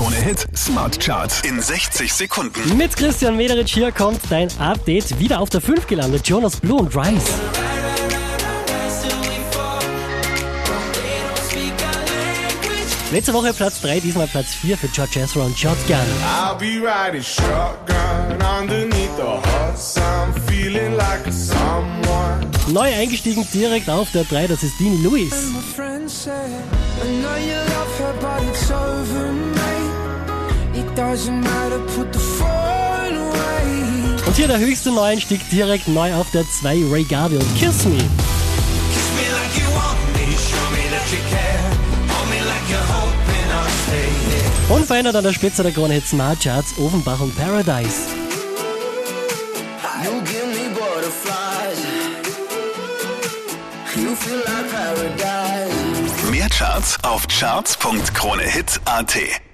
Krone Hit Smart Charts in 60 Sekunden. Mit Christian Mederich hier kommt dein Update. Wieder auf der 5 gelandet. Jonas Blue und Rise. Letzte Woche Platz 3, diesmal Platz 4 für George Ezra und Shotgun. I'll be riding shotgun underneath the hot sun, feeling like someone. Neu eingestiegen direkt auf der 3, das ist Dean Lewis. Und hier der höchste Neueinstieg direkt neu auf der 2, Ray Garvey und Kiss Me. Unverändert an der Spitze der Krone Hit Smart Charts, Offenbach und Paradise. You give me butterflies. You feel like paradise. Mehr Charts auf charts.kronehit.at.